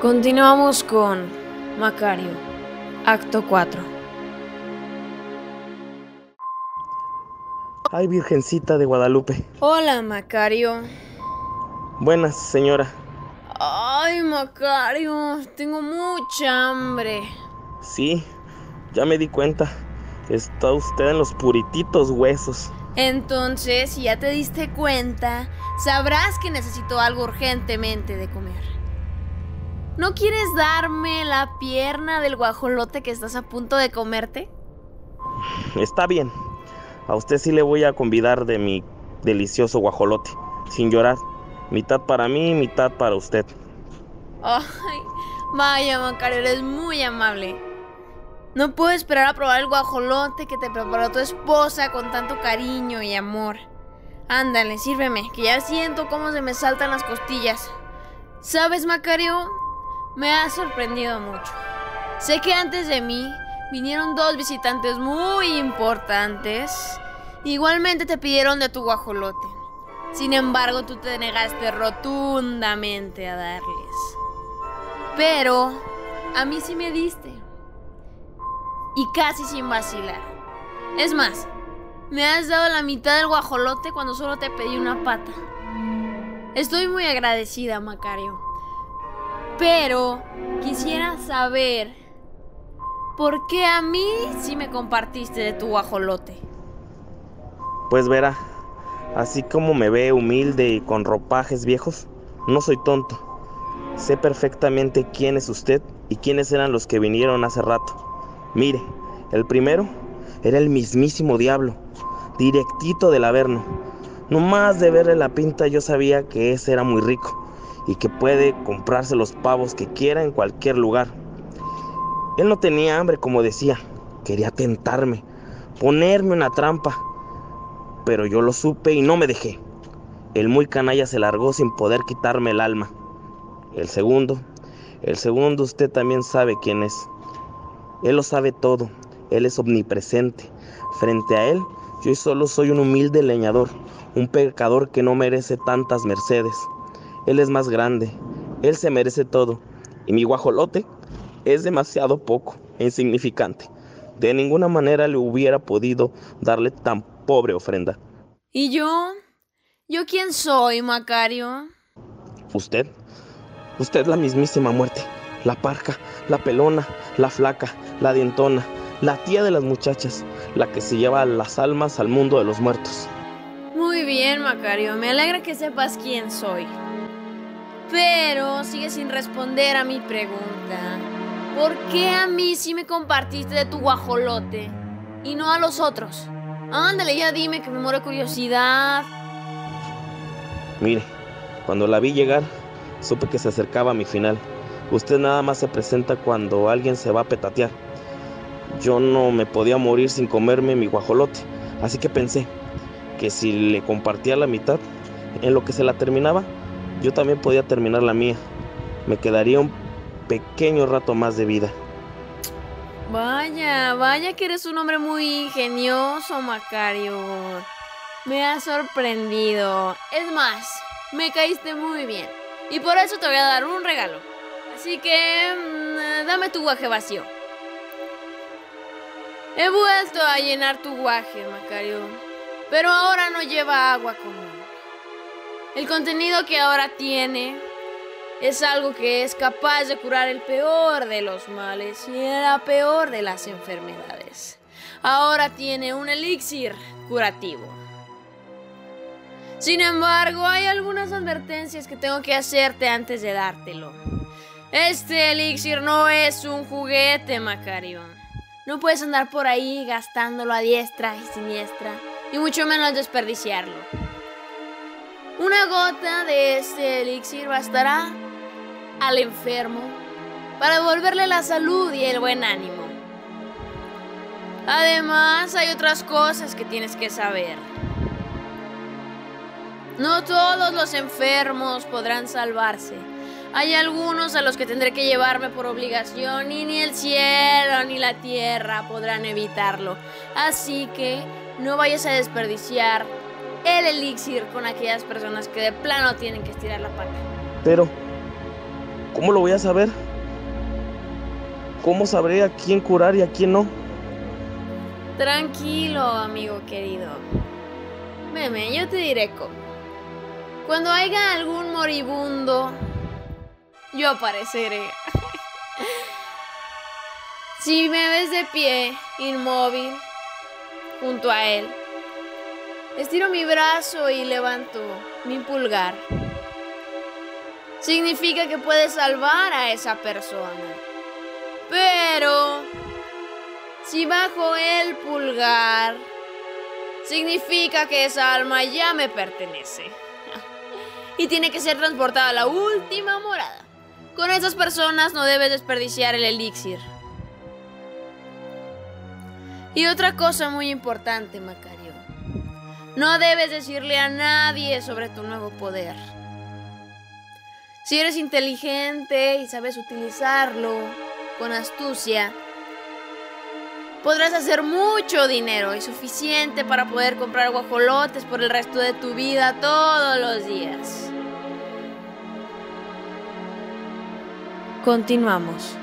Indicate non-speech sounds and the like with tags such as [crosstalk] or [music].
Continuamos con Macario, acto 4. Ay, Virgencita de Guadalupe. Hola, Macario. Buenas, señora. Ay, Macario, tengo mucha hambre. Sí, ya me di cuenta. Está usted en los purititos huesos. Entonces, si ya te diste cuenta, sabrás que necesito algo urgentemente de comer. ¿No quieres darme la pierna del guajolote que estás a punto de comerte? Está bien. A usted sí le voy a convidar de mi delicioso guajolote, sin llorar. Mitad para mí, mitad para usted. Ay, vaya, Macario, eres muy amable. No puedo esperar a probar el guajolote que te preparó tu esposa con tanto cariño y amor. Ándale, sírveme, que ya siento cómo se me saltan las costillas. ¿Sabes, Macario? Me ha sorprendido mucho. Sé que antes de mí vinieron dos visitantes muy importantes. Igualmente te pidieron de tu guajolote. Sin embargo, tú te negaste rotundamente a darles. Pero a mí sí me diste. Y casi sin vacilar. Es más, me has dado la mitad del guajolote cuando solo te pedí una pata. Estoy muy agradecida, Macario. Pero quisiera saber por qué a mí sí me compartiste de tu guajolote. Pues verá, así como me ve humilde y con ropajes viejos, no soy tonto. Sé perfectamente quién es usted y quiénes eran los que vinieron hace rato. Mire, el primero era el mismísimo diablo, directito del Averno. No más de verle la pinta yo sabía que ese era muy rico y que puede comprarse los pavos que quiera en cualquier lugar. Él no tenía hambre, como decía, quería tentarme, ponerme una trampa, pero yo lo supe y no me dejé. El muy canalla se largó sin poder quitarme el alma. El segundo, el segundo usted también sabe quién es. Él lo sabe todo, él es omnipresente. Frente a él, yo solo soy un humilde leñador, un pecador que no merece tantas mercedes. Él es más grande, Él se merece todo. Y mi guajolote es demasiado poco e insignificante. De ninguna manera le hubiera podido darle tan pobre ofrenda. ¿Y yo? ¿Yo quién soy, Macario? Usted. Usted la mismísima muerte. La parca, la pelona, la flaca, la dientona, la tía de las muchachas, la que se lleva las almas al mundo de los muertos. Muy bien, Macario. Me alegra que sepas quién soy. Pero sigue sin responder a mi pregunta. ¿Por qué a mí sí me compartiste de tu guajolote y no a los otros? Ándale, ya dime que me muero de curiosidad. Mire, cuando la vi llegar, supe que se acercaba a mi final. Usted nada más se presenta cuando alguien se va a petatear. Yo no me podía morir sin comerme mi guajolote, así que pensé que si le compartía la mitad, en lo que se la terminaba, yo también podía terminar la mía. Me quedaría un pequeño rato más de vida. Vaya, vaya que eres un hombre muy ingenioso, Macario. Me ha sorprendido. Es más, me caíste muy bien. Y por eso te voy a dar un regalo. Así que mmm, dame tu guaje vacío. He vuelto a llenar tu guaje, Macario. Pero ahora no lleva agua común. El contenido que ahora tiene es algo que es capaz de curar el peor de los males y la peor de las enfermedades. Ahora tiene un elixir curativo. Sin embargo, hay algunas advertencias que tengo que hacerte antes de dártelo. Este elixir no es un juguete, Macario. No puedes andar por ahí gastándolo a diestra y siniestra, y mucho menos desperdiciarlo. Una gota de este elixir bastará al enfermo para devolverle la salud y el buen ánimo. Además, hay otras cosas que tienes que saber. No todos los enfermos podrán salvarse. Hay algunos a los que tendré que llevarme por obligación y ni el cielo ni la tierra podrán evitarlo. Así que no vayas a desperdiciar el elixir con aquellas personas que de plano tienen que estirar la pata. Pero, ¿Cómo lo voy a saber? ¿Cómo sabré a quién curar y a quién no? Tranquilo, amigo querido. Meme, yo te diré cómo. Cuando haya algún moribundo, yo apareceré. [laughs] si me ves de pie, inmóvil, junto a él, estiro mi brazo y levanto mi pulgar. Significa que puedes salvar a esa persona. Pero si bajo el pulgar, significa que esa alma ya me pertenece. [laughs] y tiene que ser transportada a la última morada. Con esas personas no debes desperdiciar el elixir. Y otra cosa muy importante, Macario. No debes decirle a nadie sobre tu nuevo poder. Si eres inteligente y sabes utilizarlo con astucia, podrás hacer mucho dinero y suficiente para poder comprar guajolotes por el resto de tu vida todos los días. Continuamos.